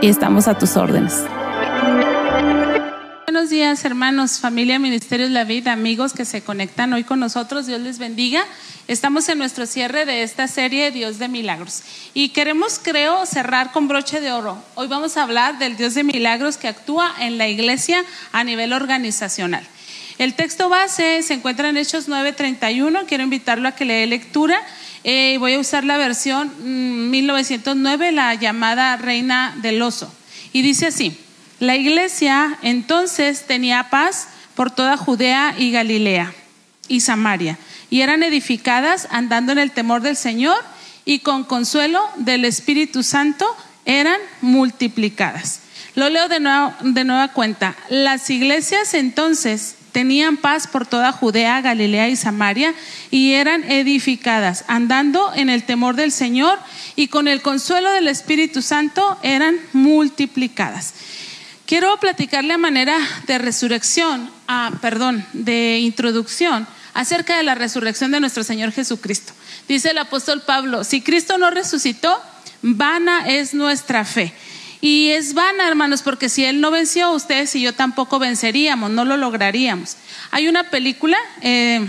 y estamos a tus órdenes. Buenos días, hermanos, familia, Ministerios La Vida, amigos que se conectan hoy con nosotros. Dios les bendiga. Estamos en nuestro cierre de esta serie Dios de Milagros y queremos, creo, cerrar con broche de oro. Hoy vamos a hablar del Dios de Milagros que actúa en la iglesia a nivel organizacional. El texto base se encuentra en Hechos 9:31. Quiero invitarlo a que lea lectura. Eh, voy a usar la versión 1909, mm, la llamada Reina del Oso. Y dice así, la iglesia entonces tenía paz por toda Judea y Galilea y Samaria, y eran edificadas andando en el temor del Señor y con consuelo del Espíritu Santo eran multiplicadas. Lo leo de, de nueva cuenta. Las iglesias entonces tenían paz por toda Judea, Galilea y Samaria, y eran edificadas, andando en el temor del Señor y con el consuelo del Espíritu Santo eran multiplicadas. Quiero platicarle a manera de resurrección, ah, perdón, de introducción acerca de la resurrección de nuestro Señor Jesucristo. Dice el apóstol Pablo, si Cristo no resucitó, vana es nuestra fe. Y es vana, hermanos, porque si Él no venció, ustedes y yo tampoco venceríamos, no lo lograríamos. Hay una película eh,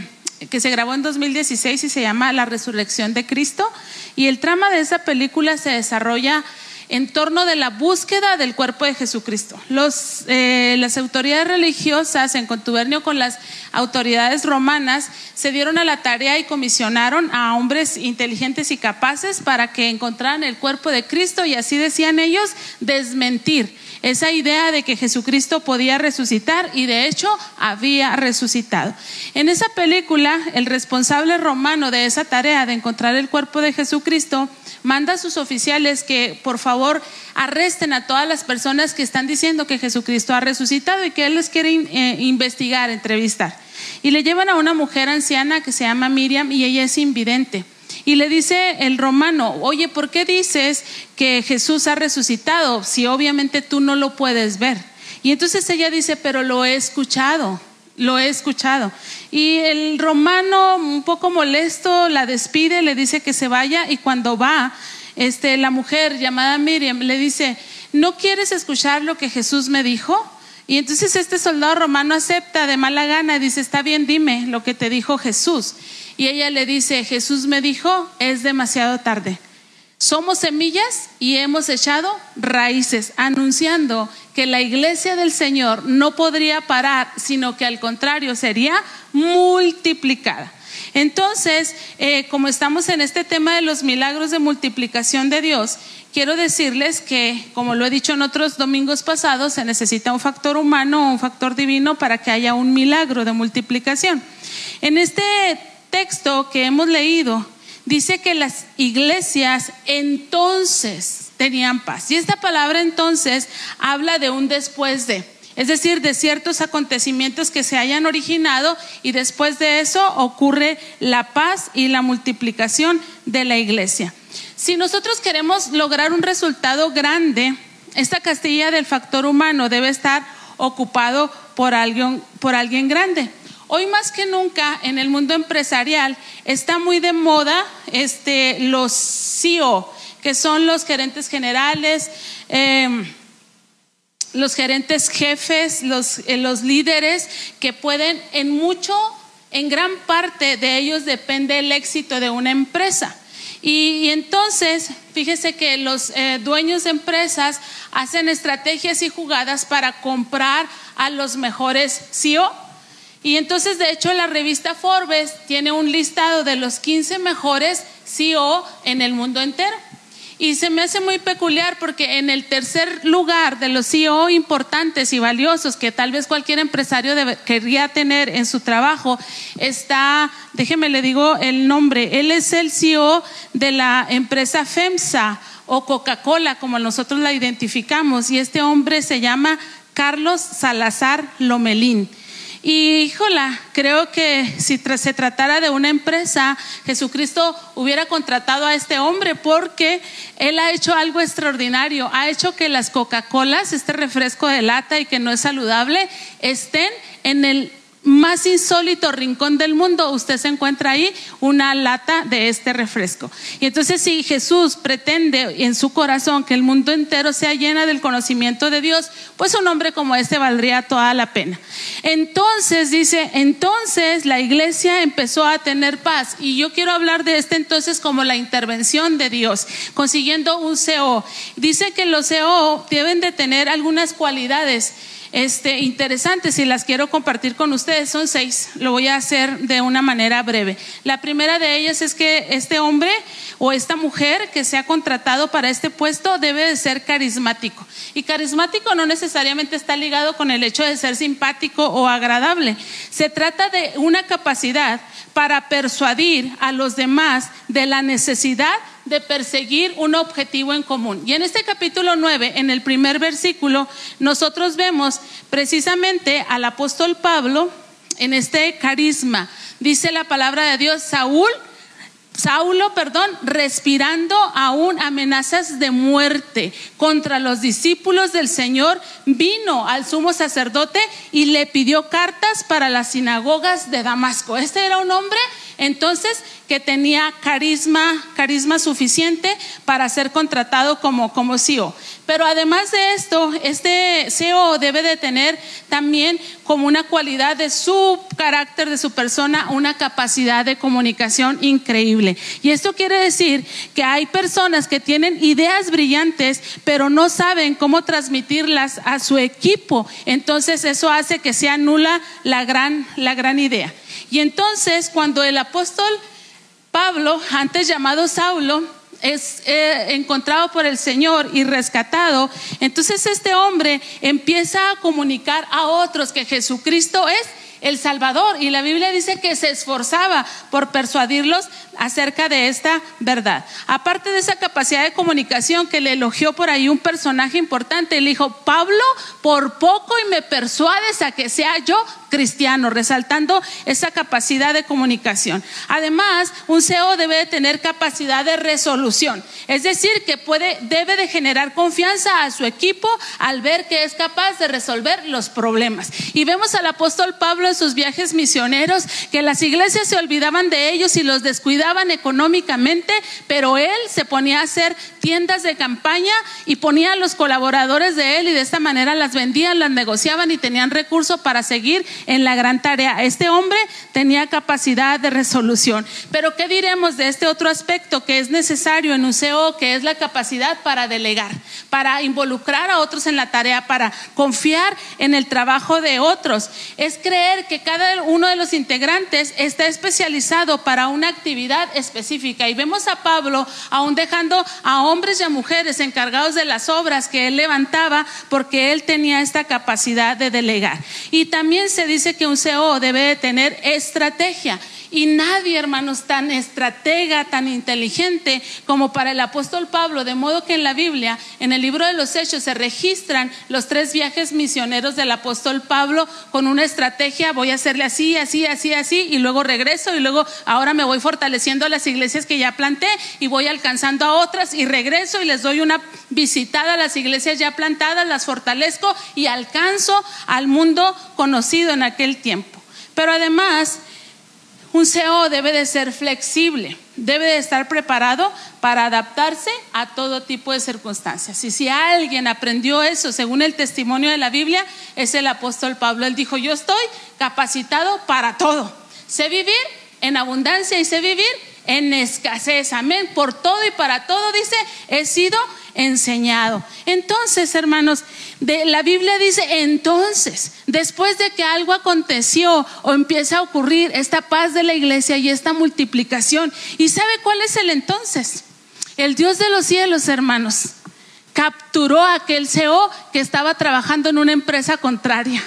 que se grabó en 2016 y se llama La Resurrección de Cristo. Y el trama de esa película se desarrolla en torno de la búsqueda del cuerpo de Jesucristo. Eh, las autoridades religiosas, en contubernio con las autoridades romanas, se dieron a la tarea y comisionaron a hombres inteligentes y capaces para que encontraran el cuerpo de Cristo y así decían ellos, desmentir esa idea de que Jesucristo podía resucitar y de hecho había resucitado. En esa película, el responsable romano de esa tarea de encontrar el cuerpo de Jesucristo manda a sus oficiales que por favor arresten a todas las personas que están diciendo que Jesucristo ha resucitado y que él les quiere eh, investigar, entrevistar. Y le llevan a una mujer anciana que se llama Miriam y ella es invidente. Y le dice el romano, oye, ¿por qué dices que Jesús ha resucitado si obviamente tú no lo puedes ver? Y entonces ella dice, pero lo he escuchado, lo he escuchado. Y el romano, un poco molesto, la despide, le dice que se vaya y cuando va, este, la mujer llamada Miriam le dice, ¿no quieres escuchar lo que Jesús me dijo? Y entonces este soldado romano acepta de mala gana y dice, está bien, dime lo que te dijo Jesús. Y ella le dice, Jesús me dijo, es demasiado tarde. Somos semillas y hemos echado raíces, anunciando que la iglesia del Señor no podría parar, sino que al contrario sería multiplicada. Entonces, eh, como estamos en este tema de los milagros de multiplicación de Dios, quiero decirles que, como lo he dicho en otros domingos pasados, se necesita un factor humano o un factor divino para que haya un milagro de multiplicación. En este texto que hemos leído dice que las iglesias entonces tenían paz. Y esta palabra entonces habla de un después de, es decir, de ciertos acontecimientos que se hayan originado y después de eso ocurre la paz y la multiplicación de la iglesia. Si nosotros queremos lograr un resultado grande, esta castilla del factor humano debe estar ocupado por alguien, por alguien grande. Hoy más que nunca en el mundo empresarial está muy de moda este, los CEO, que son los gerentes generales, em, los gerentes jefes, los, eh, los líderes que pueden en mucho, en gran parte de ellos depende el éxito de una empresa. Y, entonces, fíjese que los eh, dueños de empresas hacen estrategias y jugadas para comprar a los mejores CEO. Y entonces, de hecho, la revista Forbes tiene un listado de los 15 mejores CEO en el mundo entero. Y se me hace muy peculiar porque en el tercer lugar de los CEO importantes y valiosos que tal vez cualquier empresario querría tener en su trabajo está, déjeme le digo el nombre, él es el CEO de la empresa FEMSA o Coca-Cola como nosotros la identificamos y este hombre se llama Carlos Salazar Lomelín. Y híjola, creo que si se tratara de una empresa, Jesucristo hubiera contratado a este hombre porque él ha hecho algo extraordinario. Ha hecho que las Coca-Colas, este refresco de lata y que no es saludable, estén en el más insólito rincón del mundo, usted se encuentra ahí una lata de este refresco. Y entonces si Jesús pretende en su corazón que el mundo entero sea llena del conocimiento de Dios, pues un hombre como este valdría toda la pena. Entonces dice, entonces la iglesia empezó a tener paz. Y yo quiero hablar de este entonces como la intervención de Dios, consiguiendo un CO. Dice que los CO deben de tener algunas cualidades este, interesantes y las quiero compartir con ustedes. Son seis, lo voy a hacer de una manera breve. La primera de ellas es que este hombre o esta mujer que se ha contratado para este puesto debe de ser carismático. Y carismático no necesariamente está ligado con el hecho de ser simpático o agradable. Se trata de una capacidad para persuadir a los demás de la necesidad de perseguir un objetivo en común. Y en este capítulo 9, en el primer versículo, nosotros vemos precisamente al apóstol Pablo en este carisma. Dice la palabra de Dios, Saúl, Saulo, perdón, respirando aún amenazas de muerte contra los discípulos del Señor, vino al sumo sacerdote y le pidió cartas para las sinagogas de Damasco. Este era un hombre entonces que tenía carisma, carisma suficiente para ser contratado como, como CEO. Pero además de esto, este CEO debe de tener también como una cualidad de su carácter, de su persona, una capacidad de comunicación increíble. Y esto quiere decir que hay personas que tienen ideas brillantes, pero no saben cómo transmitirlas a su equipo. Entonces eso hace que sea nula la gran, la gran idea. Y entonces cuando el apóstol Pablo, antes llamado Saulo, es eh, encontrado por el Señor y rescatado, entonces este hombre empieza a comunicar a otros que Jesucristo es el Salvador. Y la Biblia dice que se esforzaba por persuadirlos acerca de esta verdad. Aparte de esa capacidad de comunicación que le elogió por ahí un personaje importante, le dijo, Pablo, por poco y me persuades a que sea yo cristiano, resaltando esa capacidad de comunicación. Además, un CEO debe de tener capacidad de resolución, es decir, que puede, debe de generar confianza a su equipo al ver que es capaz de resolver los problemas. Y vemos al apóstol Pablo en sus viajes misioneros que las iglesias se olvidaban de ellos y los descuidaban económicamente, pero él se ponía a hacer tiendas de campaña y ponía a los colaboradores de él y de esta manera las vendían, las negociaban y tenían recursos para seguir en la gran tarea. Este hombre tenía capacidad de resolución. Pero ¿qué diremos de este otro aspecto que es necesario en un CEO, que es la capacidad para delegar, para involucrar a otros en la tarea, para confiar en el trabajo de otros? Es creer que cada uno de los integrantes está especializado para una actividad específica. Y vemos a Pablo aún dejando a hombres y a mujeres encargados de las obras que él levantaba porque él tenía esta capacidad de delegar. Y también se dice que un CEO debe de tener estrategia. Y nadie, hermanos, tan estratega, tan inteligente como para el apóstol Pablo, de modo que en la Biblia, en el libro de los Hechos, se registran los tres viajes misioneros del apóstol Pablo con una estrategia, voy a hacerle así, así, así, así, y luego regreso y luego ahora me voy fortaleciendo las iglesias que ya planté y voy alcanzando a otras y regreso y les doy una visitada a las iglesias ya plantadas, las fortalezco y alcanzo al mundo conocido en aquel tiempo. Pero además, un CEO debe de ser flexible, debe de estar preparado para adaptarse a todo tipo de circunstancias. Y si alguien aprendió eso, según el testimonio de la Biblia, es el apóstol Pablo. Él dijo, yo estoy capacitado para todo. Sé vivir en abundancia y vivir en escasez. Amén. Por todo y para todo, dice, he sido enseñado. Entonces, hermanos, de, la Biblia dice, entonces, después de que algo aconteció o empieza a ocurrir esta paz de la iglesia y esta multiplicación, ¿y sabe cuál es el entonces? El Dios de los cielos, hermanos, capturó a aquel CEO que estaba trabajando en una empresa contraria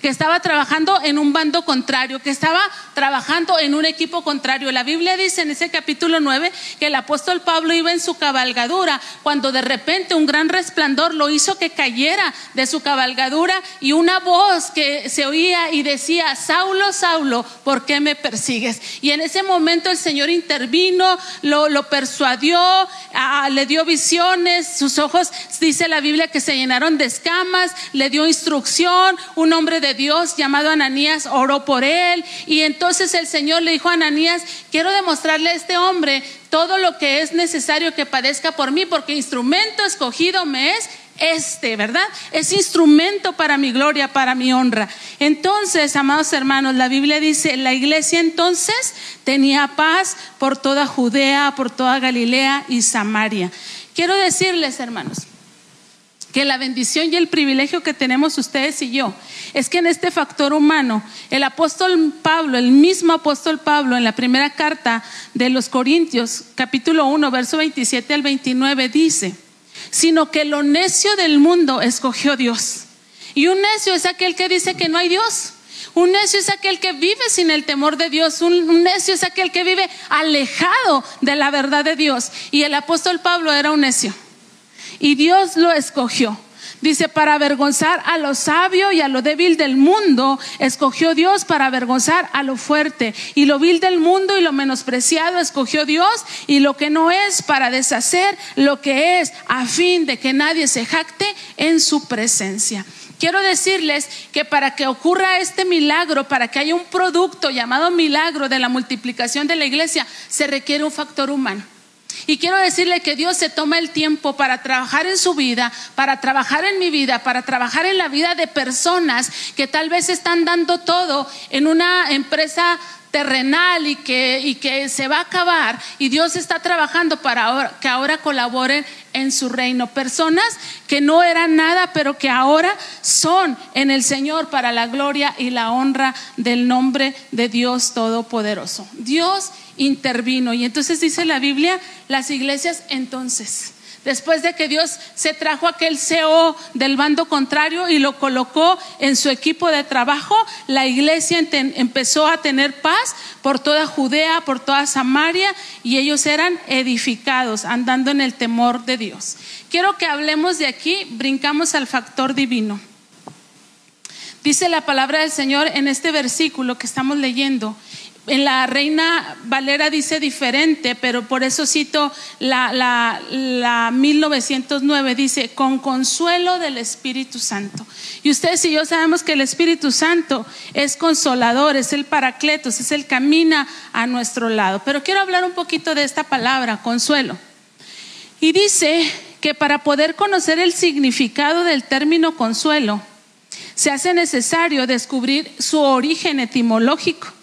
que estaba trabajando en un bando contrario, que estaba trabajando en un equipo contrario. La Biblia dice en ese capítulo 9 que el apóstol Pablo iba en su cabalgadura cuando de repente un gran resplandor lo hizo que cayera de su cabalgadura y una voz que se oía y decía, Saulo, Saulo, ¿por qué me persigues? Y en ese momento el Señor intervino, lo, lo persuadió, le dio visiones, sus ojos, dice la Biblia, que se llenaron de escamas, le dio instrucción, un hombre de Dios llamado Ananías oró por él y entonces el Señor le dijo a Ananías, quiero demostrarle a este hombre todo lo que es necesario que padezca por mí, porque instrumento escogido me es este, ¿verdad? Es instrumento para mi gloria, para mi honra. Entonces, amados hermanos, la Biblia dice, la iglesia entonces tenía paz por toda Judea, por toda Galilea y Samaria. Quiero decirles, hermanos, que la bendición y el privilegio que tenemos ustedes y yo es que en este factor humano, el apóstol Pablo, el mismo apóstol Pablo, en la primera carta de los Corintios, capítulo 1, verso 27 al 29, dice, sino que lo necio del mundo escogió Dios. Y un necio es aquel que dice que no hay Dios. Un necio es aquel que vive sin el temor de Dios. Un, necio es aquel que vive alejado de la verdad de Dios. Y el apóstol Pablo era un necio. Y Dios lo escogió. Dice, para avergonzar a lo sabio y a lo débil del mundo, escogió Dios para avergonzar a lo fuerte. Y lo vil del mundo y lo menospreciado escogió Dios y lo que no es para deshacer lo que es, a fin de que nadie se jacte en su presencia. Quiero decirles que para que ocurra este milagro, para que haya un producto llamado milagro de la multiplicación de la iglesia, se requiere un factor humano. Y quiero decirle que Dios se toma el tiempo para trabajar en su vida, para trabajar en mi vida, para trabajar en la vida de personas que tal vez están dando todo en una empresa terrenal y que, y que se va a acabar y Dios está trabajando para que ahora colaboren en su reino. Personas que no eran nada, pero que ahora son en el Señor para la gloria y la honra del nombre de Dios Todopoderoso. Dios intervino. Y entonces dice la Biblia, las iglesias entonces, después de que Dios se trajo aquel CEO del bando contrario y lo colocó en su equipo de trabajo, la iglesia empezó a tener paz por toda Judea, por toda Samaria, y ellos eran edificados, andando en el temor de Dios. Quiero que hablemos de aquí, brincamos al factor divino. Dice la palabra del Señor en este versículo que estamos leyendo, en la Reina Valera dice diferente, pero por eso cito la, la, 1909, dice, con consuelo del Espíritu Santo. Y ustedes y yo sabemos que el Espíritu Santo es consolador, es el paracletos, es el camina a nuestro lado. Pero quiero hablar un poquito de esta palabra, consuelo. Y dice que para poder conocer el significado del término consuelo, se hace necesario descubrir su origen etimológico.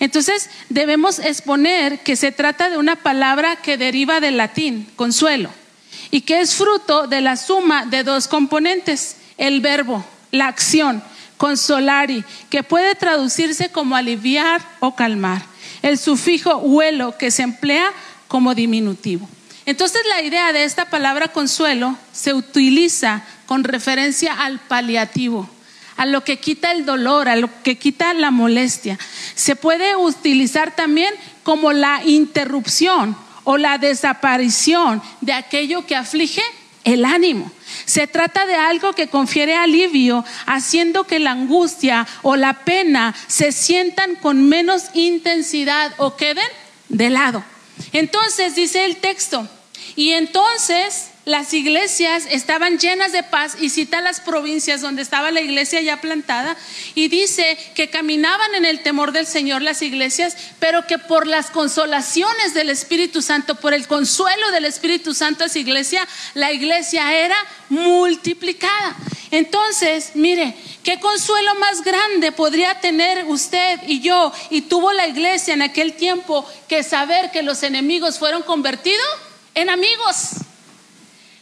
Entonces debemos exponer que se trata de una palabra que deriva del latín, consuelo, y que es fruto de la suma de dos componentes, el verbo, la acción, consolari, que puede traducirse como aliviar o calmar, el sufijo huelo, que se emplea como diminutivo. Entonces la idea de esta palabra consuelo se utiliza con referencia al paliativo a lo que quita el dolor, a lo que quita la molestia. Se puede utilizar también como la interrupción o la desaparición de aquello que aflige el ánimo. Se trata de algo que confiere alivio, haciendo que la angustia o la pena se sientan con menos intensidad o queden de lado. Entonces dice el texto, y entonces las iglesias estaban llenas de paz y cita las provincias donde estaba la iglesia ya plantada y dice que caminaban en el temor del Señor las iglesias, pero que por las consolaciones del Espíritu Santo, por el consuelo del Espíritu Santo a iglesia, la iglesia era multiplicada. Entonces, mire, ¿qué consuelo más grande podría tener usted y yo y tuvo la iglesia en aquel tiempo que saber que los enemigos fueron convertidos en amigos?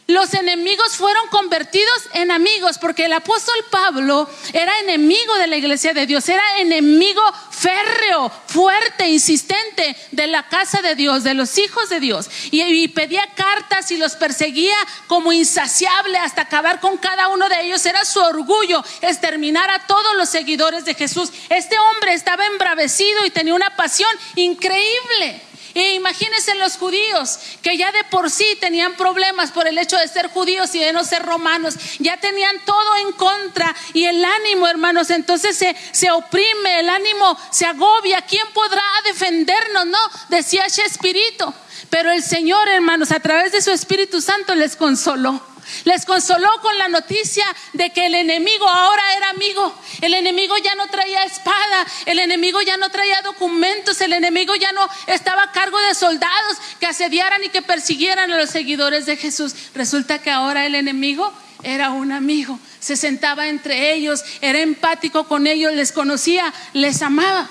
Los enemigos fueron convertidos en amigos porque el apóstol Pablo era enemigo de la iglesia de Dios, era enemigo férreo, fuerte, insistente de la casa de Dios, de los hijos de Dios. Y, pedía cartas y los perseguía como insaciable hasta acabar con cada uno de ellos. Era su orgullo exterminar a todos los seguidores de Jesús. Este hombre estaba embravecido y tenía una pasión increíble. E imagínense los judíos, que ya de por sí tenían problemas por el hecho de ser judíos y de no ser romanos, ya tenían todo en contra y el ánimo, hermanos, entonces se, se oprime, el ánimo se agobia. ¿Quién podrá defendernos? No, decía ese espíritu. Pero el Señor, hermanos, a través de su Espíritu Santo les consoló. Les consoló con la noticia de que el enemigo ahora era amigo. El enemigo ya no traía espada, el enemigo ya no traía documentos, el enemigo ya no estaba a cargo de soldados que asediaran y que persiguieran a los seguidores de Jesús. Resulta que ahora el enemigo era un amigo, se sentaba entre ellos, era empático con ellos, les conocía, les amaba.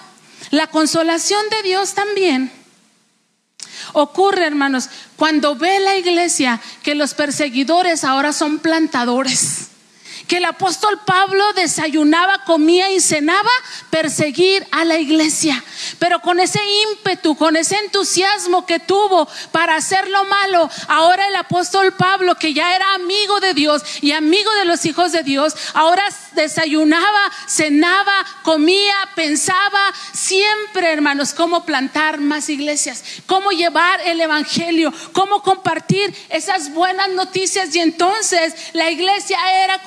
La consolación de Dios también ocurre, hermanos, cuando ve la iglesia que los perseguidores ahora son plantadores que el apóstol Pablo desayunaba, comía y cenaba, perseguir a la iglesia. Pero con ese ímpetu, con ese entusiasmo que tuvo para hacer lo malo, ahora el apóstol Pablo, que ya era amigo de Dios y amigo de los hijos de Dios, ahora desayunaba, cenaba, comía, pensaba siempre, hermanos, cómo plantar más iglesias, cómo llevar el Evangelio, cómo compartir esas buenas noticias. Y entonces la iglesia era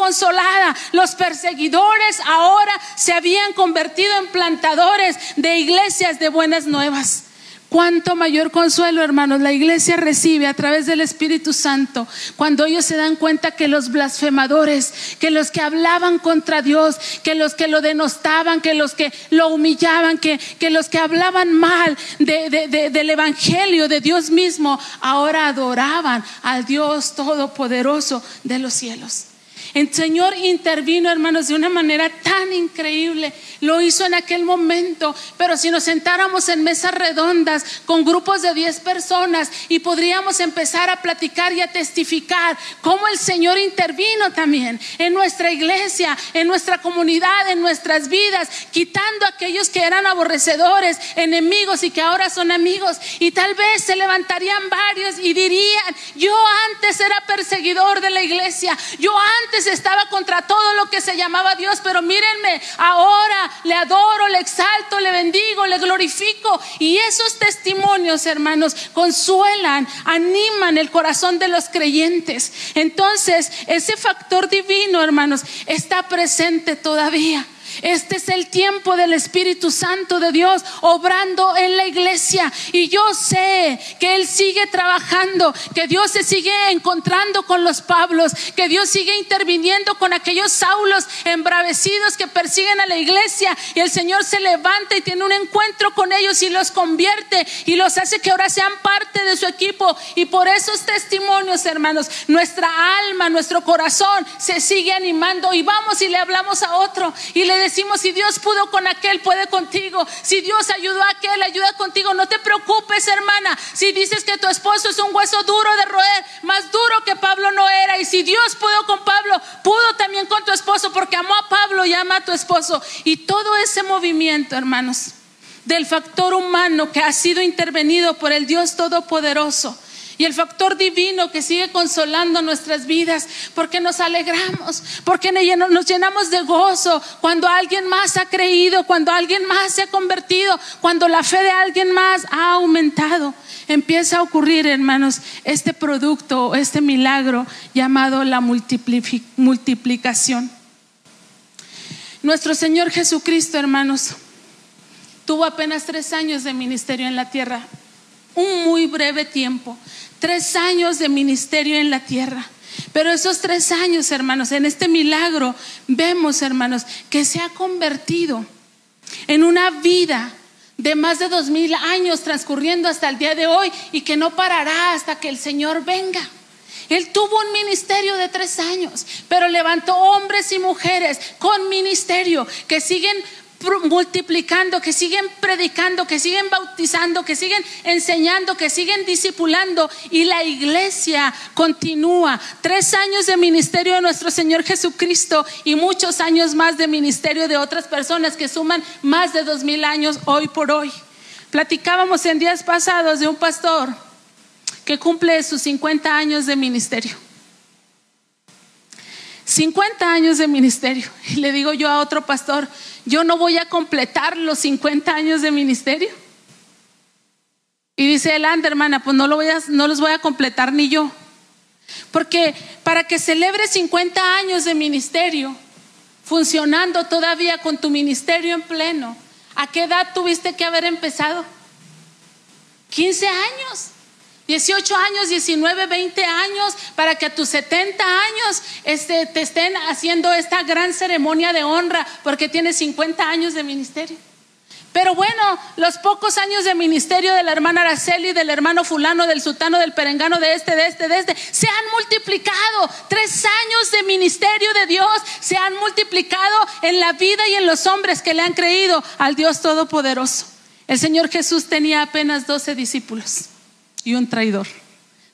los perseguidores ahora se habían convertido en plantadores de iglesias de buenas nuevas. Cuánto mayor consuelo, hermanos, la iglesia recibe a través del Espíritu Santo cuando ellos se dan cuenta que los blasfemadores, que los que hablaban contra Dios, que los que lo denostaban, que los que lo humillaban, que los que hablaban mal del Evangelio de Dios mismo, ahora adoraban al Dios Todopoderoso de los cielos. El Señor intervino, hermanos, de una manera tan increíble. Lo hizo en aquel momento. Pero si nos sentáramos en mesas redondas con grupos de 10 personas y podríamos empezar a platicar y a testificar cómo el Señor intervino también en nuestra iglesia, en nuestra comunidad, en nuestras vidas, quitando a aquellos que eran aborrecedores, enemigos y que ahora son amigos. Y tal vez se levantarían varios y dirían, yo antes era perseguidor de la iglesia, yo antes estaba contra todo lo que se llamaba Dios, pero mírenme, ahora le adoro, le exalto, le bendigo, le glorifico. Y esos testimonios, hermanos, consuelan, animan el corazón de los creyentes. Entonces, ese factor divino, hermanos, está presente todavía. Este es el tiempo del Espíritu Santo de Dios obrando en la iglesia. Y yo sé que Él sigue trabajando, que Dios se sigue encontrando con los Pablos, que Dios sigue interviniendo con aquellos Saulos embravecidos que persiguen a la iglesia. Y el Señor se levanta y tiene un encuentro con ellos y los convierte y los hace que ahora sean parte de su equipo. Y por esos testimonios, hermanos, nuestra alma, nuestro corazón se sigue animando y vamos y le hablamos a otro y le decimos, si Dios pudo con aquel, puede contigo. Si Dios ayudó a aquel, ayuda contigo. No te preocupes, hermana. Si dices que tu esposo es un hueso duro de roer, más duro que Pablo no era. Y si Dios pudo con Pablo, pudo también con tu esposo, porque amó a Pablo y ama a tu esposo. Y todo ese movimiento, hermanos, del factor humano que ha sido intervenido por el Dios Todopoderoso y el factor divino que sigue consolando nuestras vidas, porque nos alegramos, porque nos llenamos de gozo cuando alguien más ha creído, cuando alguien más se ha convertido, cuando la fe de alguien más ha aumentado. Empieza a ocurrir, hermanos, este producto, este milagro llamado la multiplicación. Nuestro Señor Jesucristo, hermanos, tuvo apenas tres años de ministerio en la tierra un muy breve tiempo, tres años de ministerio en la tierra. Pero esos tres años, hermanos, en este milagro, vemos, hermanos, que se ha convertido en una vida de más de dos mil años transcurriendo hasta el día de hoy y que no parará hasta que el Señor venga. Él tuvo un ministerio de tres años, pero levantó hombres y mujeres con ministerio que siguen multiplicando, que siguen predicando, que siguen bautizando, que siguen enseñando, que siguen discipulando y la iglesia continúa. Tres años de ministerio de nuestro Señor Jesucristo y muchos años más de ministerio de otras personas que suman más de dos mil años hoy por hoy. Platicábamos en días pasados de un pastor que cumple sus 50 años de ministerio. 50 años de ministerio. Y le digo yo a otro pastor, yo no voy a completar los 50 años de ministerio. Y dice el anda hermana, pues no, lo voy a, los voy a completar ni yo. Porque para que celebre 50 años de ministerio, funcionando todavía con tu ministerio en pleno, ¿a qué edad tuviste que haber empezado? 15 años. 18 años, 19, 20 años, para que a tus 70 años este, te estén haciendo esta gran ceremonia de honra, porque tienes 50 años de ministerio. Pero bueno, los pocos años de ministerio de la hermana Araceli, del hermano fulano, del sultano, del perengano, de este, de este, de este, se han multiplicado. Tres años de ministerio de Dios se han multiplicado en la vida y en los hombres que le han creído al Dios Todopoderoso. El Señor Jesús tenía apenas 12 discípulos y un traidor.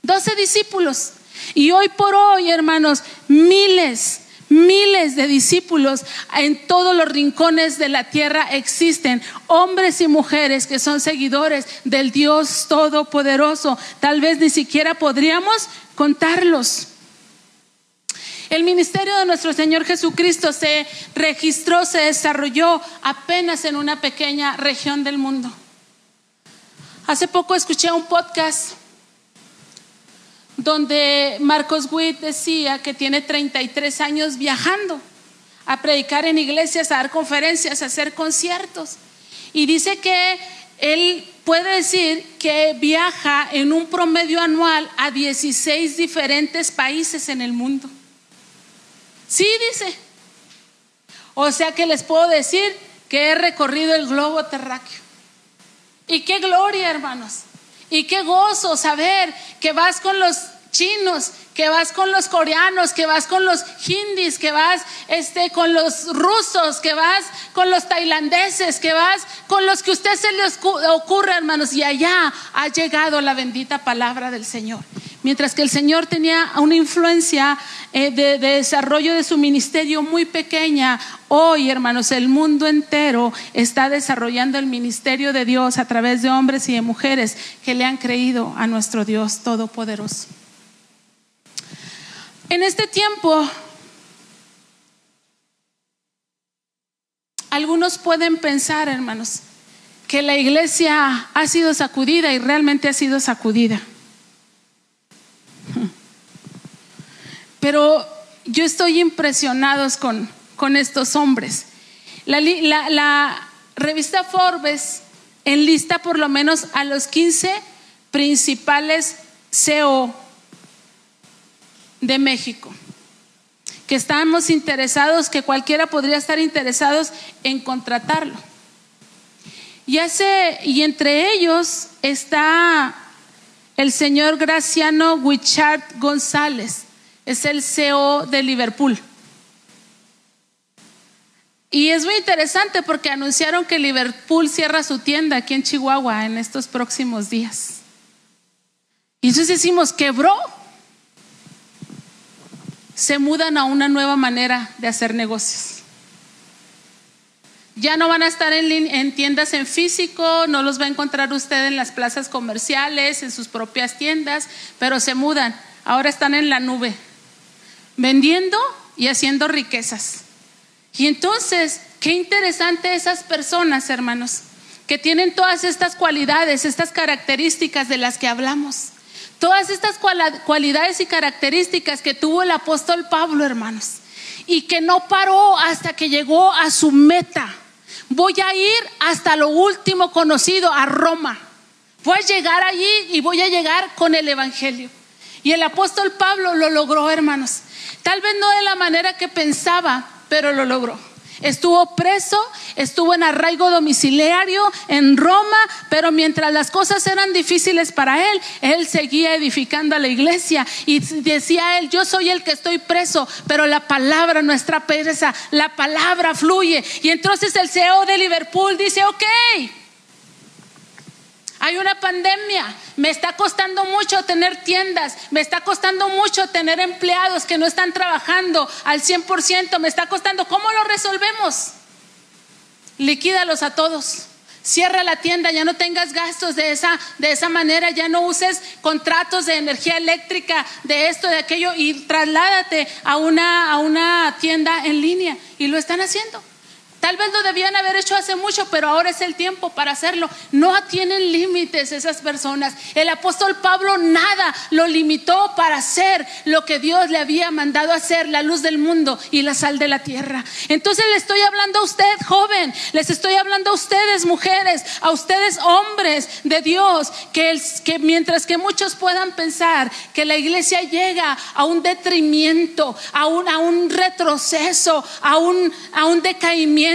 Doce discípulos. Y hoy por hoy, hermanos, miles, miles de discípulos en todos los rincones de la tierra existen. Hombres y mujeres que son seguidores del Dios Todopoderoso. Tal vez ni siquiera podríamos contarlos. El ministerio de nuestro Señor Jesucristo se registró, se desarrolló apenas en una pequeña región del mundo. Hace poco escuché un podcast donde Marcos Witt decía que tiene 33 años viajando a predicar en iglesias, a dar conferencias, a hacer conciertos. Y dice que él puede decir que viaja en un promedio anual a 16 diferentes países en el mundo. Sí, dice. O sea que les puedo decir que he recorrido el globo terráqueo. Y qué gloria, hermanos. Y qué gozo saber que vas con los chinos, que vas con los coreanos, que vas con los hindis, que vas este, con los rusos, que vas con los tailandeses, que vas con los que a usted se le ocurre, hermanos. Y allá ha llegado la bendita palabra del Señor. Mientras que el Señor tenía una influencia eh, de, desarrollo de su ministerio muy pequeña, hoy, hermanos, el mundo entero está desarrollando el ministerio de Dios a través de hombres y de mujeres que le han creído a nuestro Dios Todopoderoso. En este tiempo, algunos pueden pensar, hermanos, que la iglesia ha sido sacudida y realmente ha sido sacudida. Pero yo estoy impresionado con, con estos hombres. La, la, revista Forbes enlista por lo menos a los 15 principales CEO de México, que estamos interesados, que cualquiera podría estar interesados en contratarlo. Y, entre ellos está el señor Graciano Wichard González, es el CEO de Liverpool. Y es muy interesante porque anunciaron que Liverpool cierra su tienda aquí en Chihuahua en estos próximos días. Y entonces decimos, quebró. Se mudan a una nueva manera de hacer negocios. Ya no van a estar en, en, tiendas en físico, no los va a encontrar usted en las plazas comerciales, en sus propias tiendas, pero se mudan. Ahora están en la nube, vendiendo y haciendo riquezas. Y entonces, qué interesante esas personas, hermanos, que tienen todas estas cualidades, estas características de las que hablamos. Todas estas cualidades y características que tuvo el apóstol Pablo, hermanos, y que no paró hasta que llegó a su meta. Voy a ir hasta lo último conocido, a Roma. Voy a llegar allí y voy a llegar con el Evangelio. Y el apóstol Pablo lo logró, hermanos. Tal vez no de la manera que pensaba, pero lo logró. Estuvo preso, estuvo en arraigo domiciliario en Roma, pero mientras las cosas eran difíciles para él, él seguía edificando a la iglesia y decía él, yo soy el que estoy preso, pero la palabra nuestra pereza, la palabra fluye. Y entonces el CEO de Liverpool dice, ok, hay una pandemia, me está costando mucho tener tiendas, me está costando mucho tener empleados que no están trabajando al 100%, me está costando, ¿cómo lo resolvemos? Liquídalos a todos. Cierra la tienda, ya no tengas gastos de esa, de esa manera, ya no uses contratos de energía eléctrica, de esto, de aquello, y trasládate a una, a una tienda en línea. Y lo están haciendo. Tal vez lo debían haber hecho hace mucho, pero ahora es el tiempo para hacerlo. No tienen límites esas personas. El apóstol Pablo nada lo limitó para hacer lo que Dios le había mandado hacer, la luz del mundo y la sal de la tierra. Entonces le estoy hablando a usted, joven, les estoy hablando a ustedes, mujeres, a ustedes, hombres de Dios, que, mientras que muchos puedan pensar que la iglesia llega a un detrimento, a un, retroceso, a un decaimiento,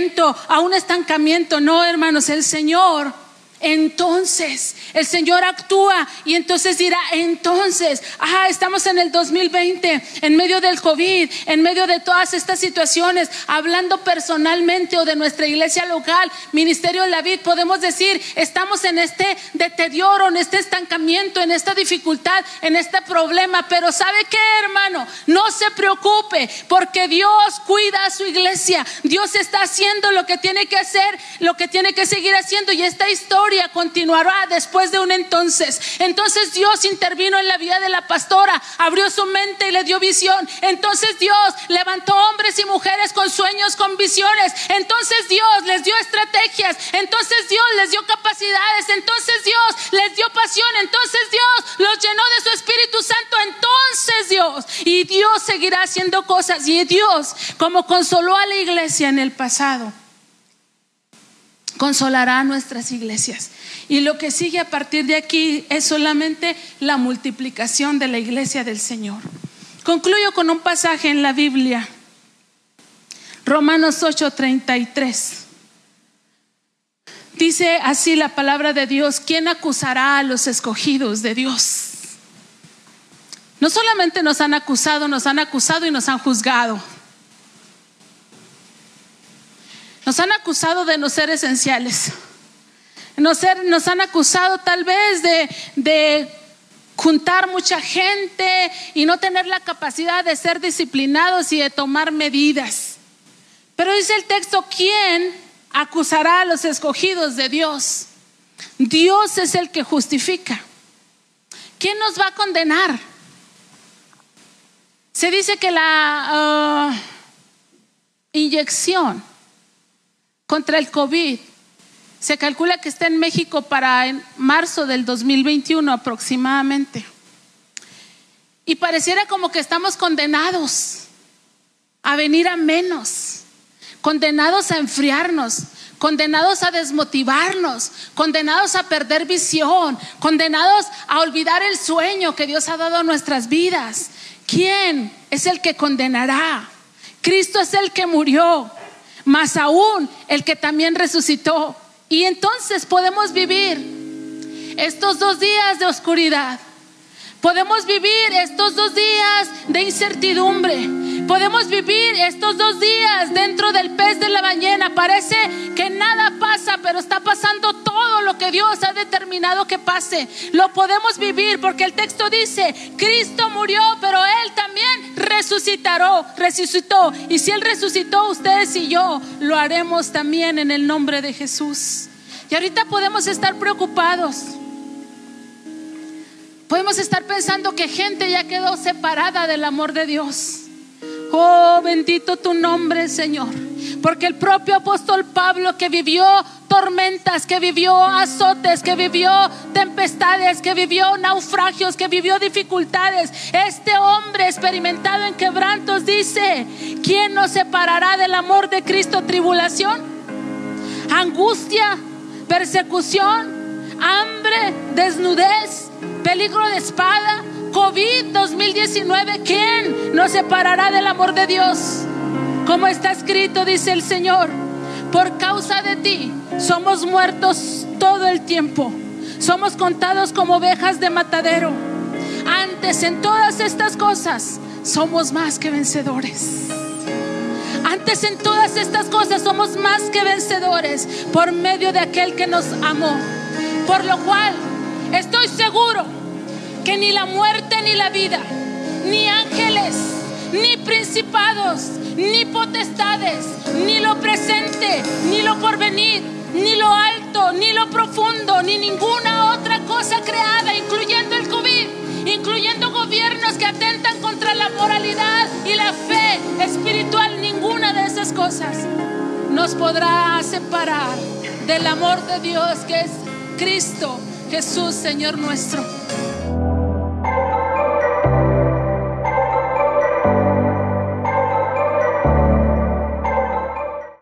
a un estancamiento. No, hermanos, el Señor entonces el Señor actúa y entonces dirá, entonces, ah, estamos en el 2020, en medio del COVID, en medio de todas estas situaciones, hablando personalmente o de nuestra iglesia local, Ministerio de la Vid, podemos decir, estamos en este deterioro, en este estancamiento, en esta dificultad, en este problema, pero ¿sabe qué, hermano? No se preocupe, porque Dios cuida a su iglesia, Dios está haciendo lo que tiene que hacer, lo que tiene que seguir haciendo. Y esta historia continuará después de un entonces. Entonces Dios intervino en la vida de la pastora, abrió su mente y le dio visión. Entonces Dios levantó hombres y mujeres con sueños, con visiones. Entonces Dios les dio estrategias. Entonces Dios les dio capacidades. Entonces Dios les dio pasión. Entonces Dios los llenó de su Espíritu Santo. Entonces Dios. Y Dios seguirá haciendo cosas. Y Dios, como consoló a la iglesia en el pasado consolará a nuestras iglesias. Y lo que sigue a partir de aquí es solamente la multiplicación de la iglesia del Señor. Concluyo con un pasaje en la Biblia, Romanos 8:33. Dice así la palabra de Dios, ¿quién acusará a los escogidos de Dios? No solamente nos han acusado, nos han acusado y nos han juzgado. Nos han acusado de no ser esenciales. Nos, han acusado tal vez de, juntar mucha gente y no tener la capacidad de ser disciplinados y de tomar medidas. Pero dice el texto, ¿quién acusará a los escogidos de Dios? Dios es el que justifica. ¿Quién nos va a condenar? Se dice que la uh, inyección contra el COVID. Se calcula que está en México para en marzo del 2021 aproximadamente. Y pareciera como que estamos condenados a venir a menos, condenados a enfriarnos, condenados a desmotivarnos, condenados a perder visión, condenados a olvidar el sueño que Dios ha dado a nuestras vidas. ¿Quién es el que condenará? Cristo es el que murió, más aún el que también resucitó. Y entonces podemos vivir estos dos días de oscuridad. Podemos vivir estos dos días de incertidumbre. Podemos vivir estos dos días dentro del pez de la ballena. Parece que nada pasa, pero está pasando todo lo que Dios ha determinado que pase. Lo podemos vivir porque el texto dice, Cristo murió, pero Él también resucitará, resucitó. Y si Él resucitó, ustedes y yo lo haremos también en el nombre de Jesús. Y ahorita podemos estar preocupados. Podemos estar pensando que gente ya quedó separada del amor de Dios. Oh, bendito tu nombre, Señor. Porque el propio apóstol Pablo que vivió tormentas, que vivió azotes, que vivió tempestades, que vivió naufragios, que vivió dificultades, este hombre experimentado en quebrantos dice, ¿quién nos separará del amor de Cristo? Tribulación, angustia, persecución, hambre, desnudez, peligro de espada, COVID 2019, ¿quién nos separará del amor de Dios? Como está escrito, dice el Señor, por causa de ti somos muertos todo el tiempo, somos contados como ovejas de matadero. Antes en todas estas cosas somos más que vencedores. Antes en todas estas cosas somos más que vencedores por medio de aquel que nos amó. Por lo cual estoy seguro que ni la muerte ni la vida, ni ángeles, ni principados, ni potestades, ni lo presente, ni lo porvenir, ni lo alto, ni lo profundo, ni ninguna otra cosa creada, incluyendo el COVID, incluyendo gobiernos que atentan contra la moralidad y la fe espiritual, ninguna de esas cosas nos podrá separar del amor de Dios que es Cristo Jesús, Señor nuestro.